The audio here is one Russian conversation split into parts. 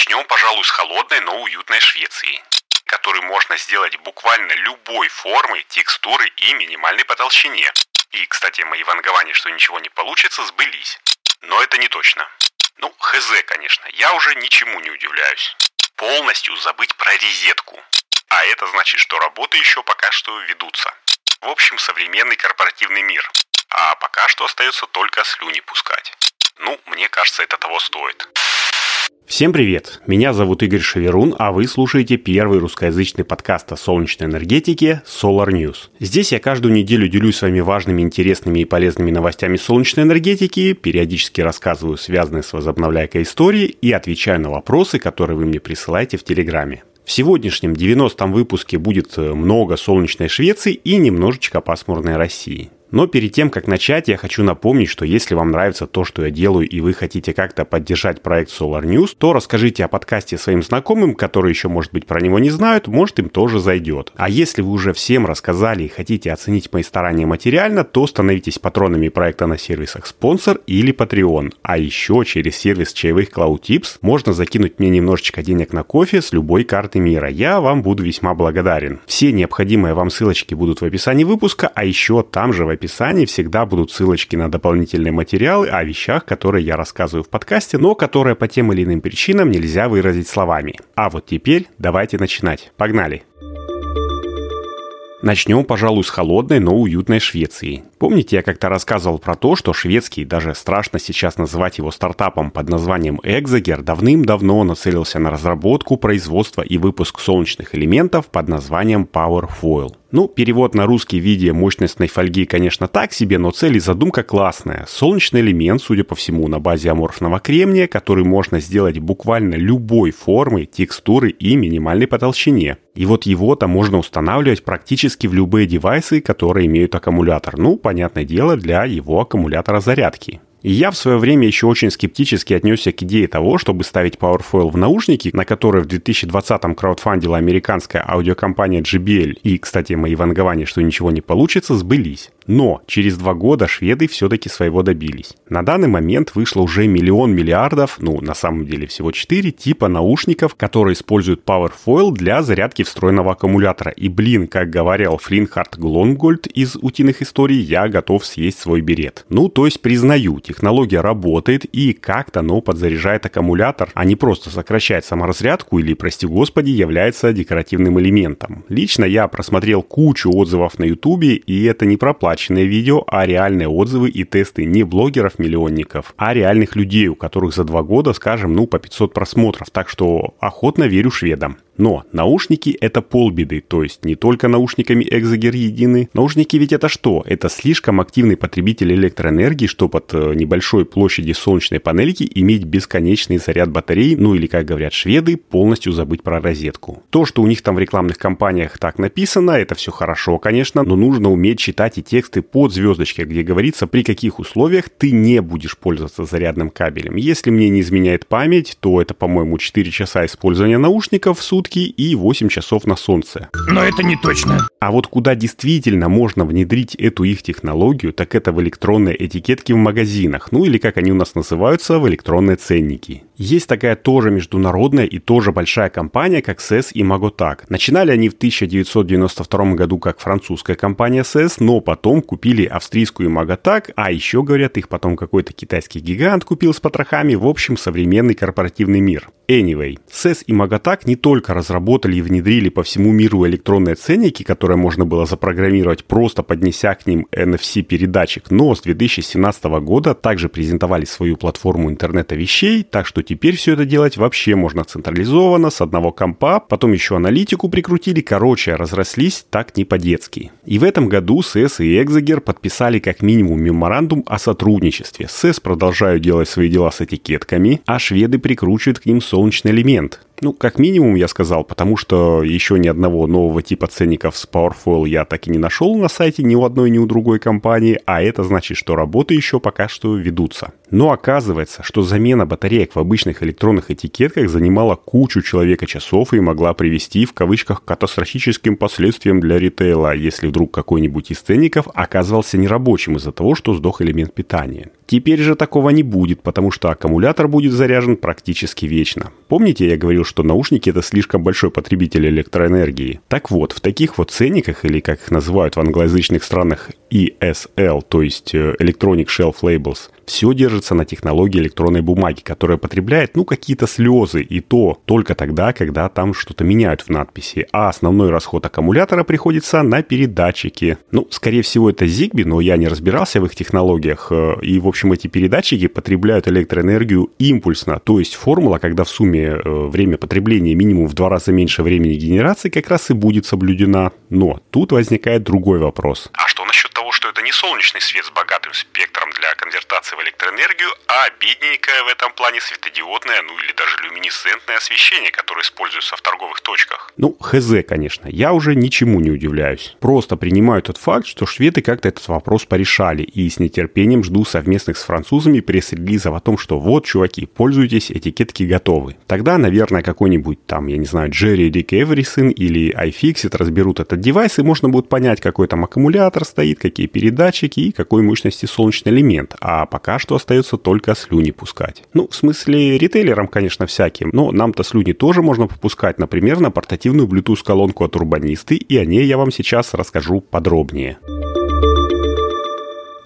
Начнем, пожалуй, с холодной, но уютной Швеции, которую можно сделать буквально любой формы, текстуры и минимальной по толщине. И, кстати, мои вангования, что ничего не получится, сбылись. Но это не точно. Ну, хз, конечно, я уже ничему не удивляюсь. Полностью забыть про резетку. А это значит, что работы еще пока что ведутся. В общем, современный корпоративный мир. А пока что остается только слюни пускать. Ну, мне кажется, это того стоит. Всем привет! Меня зовут Игорь Шеверун, а вы слушаете первый русскоязычный подкаст о солнечной энергетике Solar News. Здесь я каждую неделю делюсь с вами важными, интересными и полезными новостями солнечной энергетики, периодически рассказываю связанные с возобновляйкой истории и отвечаю на вопросы, которые вы мне присылаете в Телеграме. В сегодняшнем 90-м выпуске будет много солнечной Швеции и немножечко пасмурной России. Но перед тем, как начать, я хочу напомнить, что если вам нравится то, что я делаю, и вы хотите как-то поддержать проект Solar News, то расскажите о подкасте своим знакомым, которые еще, может быть, про него не знают, может, им тоже зайдет. А если вы уже всем рассказали и хотите оценить мои старания материально, то становитесь патронами проекта на сервисах спонсор или Patreon. А еще через сервис чаевых Cloud Tips можно закинуть мне немножечко денег на кофе с любой карты мира. Я вам буду весьма благодарен. Все необходимые вам ссылочки будут в описании выпуска, а еще там же в описании всегда будут ссылочки на дополнительные материалы о вещах, которые я рассказываю в подкасте, но которые по тем или иным причинам нельзя выразить словами. А вот теперь давайте начинать. Погнали! Начнем, пожалуй, с холодной, но уютной Швеции. Помните, я как-то рассказывал про то, что шведский, даже страшно сейчас называть его стартапом под названием Exager, давным-давно нацелился на разработку, производство и выпуск солнечных элементов под названием Powerfoil. Ну, перевод на русский в виде мощностной фольги, конечно, так себе, но цель и задумка классная. Солнечный элемент, судя по всему, на базе аморфного кремния, который можно сделать буквально любой формы, текстуры и минимальной по толщине. И вот его-то можно устанавливать практически в любые девайсы, которые имеют аккумулятор. Ну, понятное дело, для его аккумулятора зарядки. Я в свое время еще очень скептически отнесся к идее того, чтобы ставить Powerfoil в наушники, на которые в 2020-м краудфандила американская аудиокомпания JBL, и, кстати, мои вангования, что ничего не получится, сбылись. Но через два года шведы все-таки своего добились. На данный момент вышло уже миллион миллиардов, ну, на самом деле всего четыре типа наушников, которые используют Powerfoil для зарядки встроенного аккумулятора. И, блин, как говорил Флинхард Глонгольд из «Утиных историй», я готов съесть свой берет. Ну, то есть признаю, технология работает и как-то, но подзаряжает аккумулятор, а не просто сокращает саморазрядку или, прости господи, является декоративным элементом. Лично я просмотрел кучу отзывов на ютубе, и это не проплачено оплаченные видео, а реальные отзывы и тесты не блогеров-миллионников, а реальных людей, у которых за два года, скажем, ну, по 500 просмотров. Так что охотно верю шведам. Но наушники это полбеды, то есть не только наушниками Exager едины. Наушники ведь это что? Это слишком активный потребитель электроэнергии, чтобы от э, небольшой площади солнечной панельки иметь бесконечный заряд батарей, ну или, как говорят шведы, полностью забыть про розетку. То, что у них там в рекламных кампаниях так написано, это все хорошо, конечно, но нужно уметь читать и тексты под звездочкой, где говорится, при каких условиях ты не будешь пользоваться зарядным кабелем. Если мне не изменяет память, то это, по-моему, 4 часа использования наушников в сутки, сутки и 8 часов на солнце. Но это не точно. А вот куда действительно можно внедрить эту их технологию, так это в электронные этикетки в магазинах, ну или как они у нас называются, в электронные ценники. Есть такая тоже международная и тоже большая компания, как SES и Magotag. Начинали они в 1992 году как французская компания SES, но потом купили австрийскую Magotag, а еще, говорят, их потом какой-то китайский гигант купил с потрохами, в общем, современный корпоративный мир. Anyway, SES и Magotag не только разработали и внедрили по всему миру электронные ценники, которые можно было запрограммировать, просто поднеся к ним NFC-передатчик, но с 2017 года также презентовали свою платформу интернета вещей, так что Теперь все это делать вообще можно централизованно, с одного компа, потом еще аналитику прикрутили, короче, разрослись так не по-детски. И в этом году СЭС и Экзагер подписали как минимум меморандум о сотрудничестве. СЭС продолжают делать свои дела с этикетками, а шведы прикручивают к ним солнечный элемент. Ну, как минимум, я сказал, потому что еще ни одного нового типа ценников с Powerfoil я так и не нашел на сайте ни у одной, ни у другой компании, а это значит, что работы еще пока что ведутся. Но оказывается, что замена батареек в обычных электронных этикетках занимала кучу человека часов и могла привести в кавычках катастрофическим последствиям для ритейла, если вдруг какой-нибудь из ценников оказывался нерабочим из-за того, что сдох элемент питания. Теперь же такого не будет, потому что аккумулятор будет заряжен практически вечно. Помните, я говорил, что наушники это слишком большой потребитель электроэнергии? Так вот, в таких вот ценниках, или как их называют в англоязычных странах ESL, то есть э, Electronic Shelf Labels, все держится на технологии электронной бумаги, которая потребляет, ну, какие-то слезы, и то только тогда, когда там что-то меняют в надписи, а основной расход аккумулятора приходится на передатчики. Ну, скорее всего, это Zigbee, но я не разбирался в их технологиях, э, и, в общем, эти передатчики потребляют электроэнергию импульсно, то есть формула, когда в сумме э, время потребления минимум в два раза меньше времени генерации, как раз и будет соблюдена. Но тут возникает другой вопрос. А что насчет того, что это не солнечный свет с богатым спектром для конвертации в электроэнергию, а бедненькое в этом плане светодиодное, ну или даже люминесцентное освещение, которое используется в торговых точках. Ну, хз, конечно. Я уже ничему не удивляюсь. Просто принимаю тот факт, что шведы как-то этот вопрос порешали, и с нетерпением жду совместных с французами пресс-релизов о том, что вот, чуваки, пользуйтесь, этикетки готовы. Тогда, наверное, какой-нибудь там, я не знаю, Jerry Dick Everything или iFixit разберут этот девайс, и можно будет понять, какой там аккумулятор стоит, какие передатчики и какой мощности солнечный элемент. А пока что остается только слюни пускать. Ну, в смысле, ритейлерам, конечно, всяким, но нам-то слюни тоже можно попускать, например, на портативную Bluetooth-колонку от Урбанисты, и о ней я вам сейчас расскажу подробнее.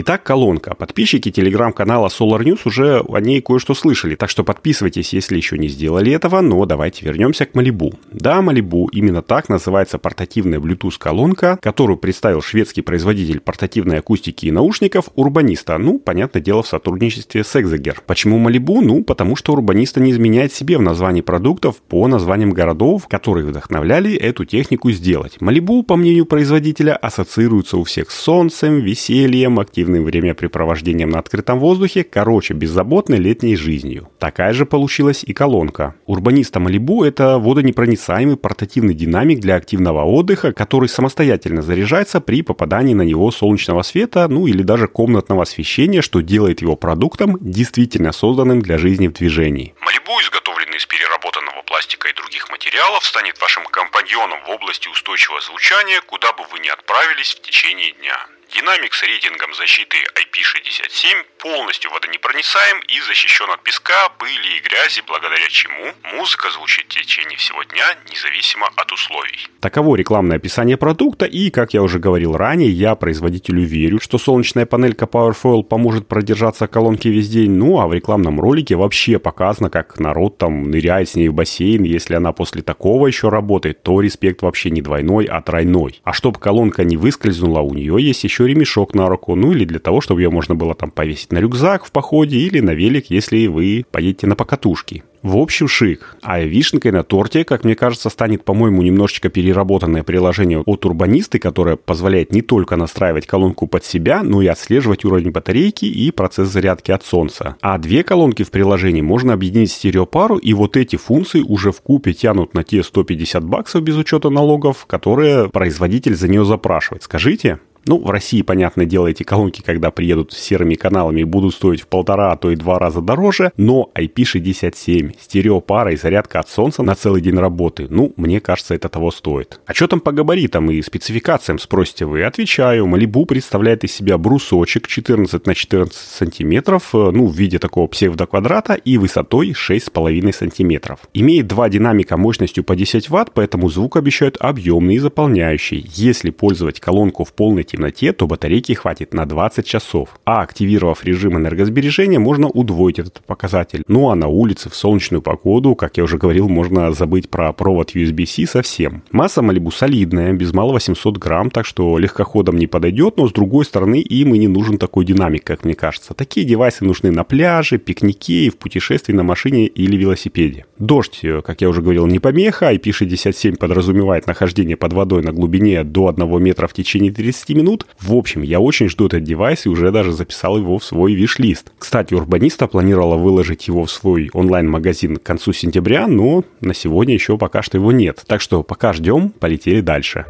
Итак, колонка. Подписчики телеграм-канала Solar News уже о ней кое-что слышали, так что подписывайтесь, если еще не сделали этого, но давайте вернемся к Малибу. Да, Малибу, именно так называется портативная Bluetooth-колонка, которую представил шведский производитель портативной акустики и наушников Урбаниста, ну, понятное дело, в сотрудничестве с Exeger. Почему Малибу? Ну, потому что Урбаниста не изменяет себе в названии продуктов по названиям городов, которые вдохновляли эту технику сделать. Малибу, по мнению производителя, ассоциируется у всех с солнцем, весельем, активностью активным времяпрепровождением на открытом воздухе, короче, беззаботной летней жизнью. Такая же получилась и колонка. Урбаниста Малибу – это водонепроницаемый портативный динамик для активного отдыха, который самостоятельно заряжается при попадании на него солнечного света, ну или даже комнатного освещения, что делает его продуктом действительно созданным для жизни в движении. Малибу, изготовленный из переработанного пластика и других материалов, станет вашим компаньоном в области устойчивого звучания, куда бы вы ни отправились в течение дня. Динамик с рейтингом защиты IP67 полностью водонепроницаем и защищен от песка, пыли и грязи, благодаря чему музыка звучит в течение всего дня, независимо от условий. Таково рекламное описание продукта, и, как я уже говорил ранее, я производителю верю, что солнечная панелька Powerfoil поможет продержаться колонки весь день, ну а в рекламном ролике вообще показано, как народ там ныряет с ней в бассейн, если она после такого еще работает, то респект вообще не двойной, а тройной. А чтобы колонка не выскользнула, у нее есть еще еще ремешок на руку, ну или для того, чтобы ее можно было там повесить на рюкзак в походе или на велик, если вы поедете на покатушки. В общем, шик. А вишенкой на торте, как мне кажется, станет, по-моему, немножечко переработанное приложение от Урбанисты, которое позволяет не только настраивать колонку под себя, но и отслеживать уровень батарейки и процесс зарядки от солнца. А две колонки в приложении можно объединить в стереопару, и вот эти функции уже в купе тянут на те 150 баксов без учета налогов, которые производитель за нее запрашивает. Скажите? Ну, в России, понятное дело, эти колонки, когда приедут с серыми каналами, будут стоить в полтора, а то и два раза дороже, но IP67, стереопара и зарядка от солнца на целый день работы, ну, мне кажется, это того стоит. А что там по габаритам и спецификациям, спросите вы? Отвечаю, Малибу представляет из себя брусочек 14 на 14 сантиметров, э, ну, в виде такого псевдоквадрата и высотой 6,5 сантиметров. Имеет два динамика мощностью по 10 ватт, поэтому звук обещают объемный и заполняющий. Если пользовать колонку в полной темноте, темноте, то батарейки хватит на 20 часов. А активировав режим энергосбережения, можно удвоить этот показатель. Ну а на улице в солнечную погоду, как я уже говорил, можно забыть про провод USB-C совсем. Масса Малибу солидная, без малого 800 грамм, так что легкоходом не подойдет, но с другой стороны им и не нужен такой динамик, как мне кажется. Такие девайсы нужны на пляже, пикнике и в путешествии на машине или велосипеде. Дождь, как я уже говорил, не помеха, IP67 подразумевает нахождение под водой на глубине до 1 метра в течение 30 минут. В общем, я очень жду этот девайс и уже даже записал его в свой виш-лист. Кстати, Урбаниста планировала выложить его в свой онлайн-магазин к концу сентября, но на сегодня еще пока что его нет. Так что пока ждем, полетели дальше.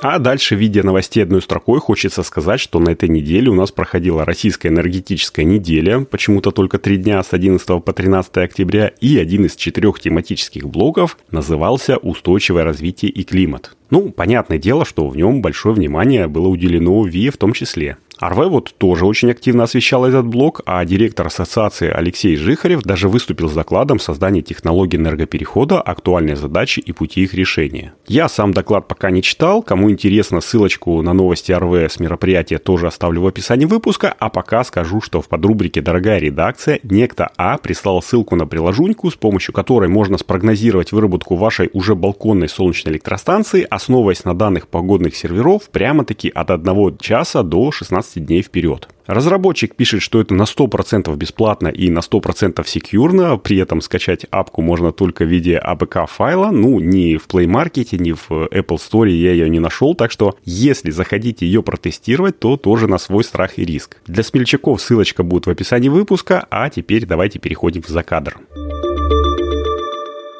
А дальше, видя новостей одной строкой, хочется сказать, что на этой неделе у нас проходила российская энергетическая неделя, почему-то только три дня с 11 по 13 октября, и один из четырех тематических блоков назывался «Устойчивое развитие и климат». Ну, понятное дело, что в нем большое внимание было уделено ВИЭ в том числе. Арве вот тоже очень активно освещал этот блок, а директор ассоциации Алексей Жихарев даже выступил с докладом создания технологий энергоперехода, актуальные задачи и пути их решения. Я сам доклад пока не читал, кому интересно, ссылочку на новости РВ с мероприятия тоже оставлю в описании выпуска, а пока скажу, что в подрубрике «Дорогая редакция» некто А прислал ссылку на приложуньку, с помощью которой можно спрогнозировать выработку вашей уже балконной солнечной электростанции, основываясь на данных погодных серверов прямо-таки от 1 часа до 16 15 дней вперед. Разработчик пишет, что это на 100% бесплатно и на 100% секьюрно, при этом скачать апку можно только в виде APK файла, ну, ни в Play Market, ни в Apple Store я ее не нашел, так что если захотите ее протестировать, то тоже на свой страх и риск. Для смельчаков ссылочка будет в описании выпуска, а теперь давайте переходим в закадр.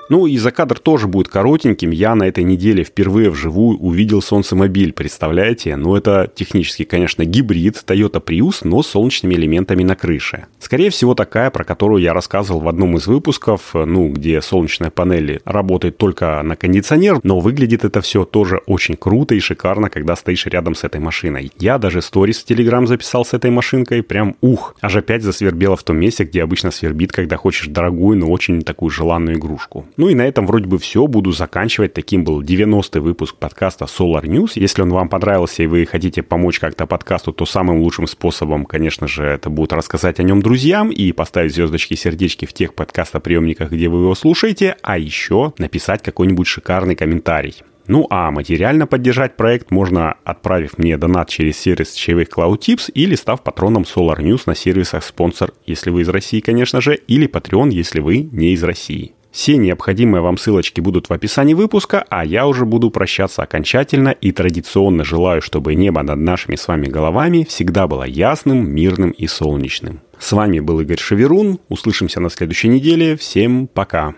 Ну и закадр тоже будет коротеньким. Я на этой неделе впервые вживую увидел солнцемобиль, представляете? Ну это технически, конечно, гибрид Toyota Prius, но с солнечными элементами на крыше. Скорее всего такая, про которую я рассказывал в одном из выпусков, ну где солнечная панель работает только на кондиционер, но выглядит это все тоже очень круто и шикарно, когда стоишь рядом с этой машиной. Я даже сторис в Телеграм записал с этой машинкой, прям ух, аж опять засвербело в том месте, где обычно свербит, когда хочешь дорогую, но очень такую желанную игрушку. Ну и на этом вроде бы все. Буду заканчивать. Таким был 90-й выпуск подкаста Solar News. Если он вам понравился и вы хотите помочь как-то подкасту, то самым лучшим способом, конечно же, это будет рассказать о нем друзьям и поставить звездочки и сердечки в тех подкастоприемниках, где вы его слушаете, а еще написать какой-нибудь шикарный комментарий. Ну а материально поддержать проект можно, отправив мне донат через сервис чаевых Cloud Tips или став патроном Solar News на сервисах спонсор, если вы из России, конечно же, или Patreon, если вы не из России. Все необходимые вам ссылочки будут в описании выпуска, а я уже буду прощаться окончательно и традиционно желаю, чтобы небо над нашими с вами головами всегда было ясным, мирным и солнечным. С вами был Игорь Шеверун. Услышимся на следующей неделе. Всем пока.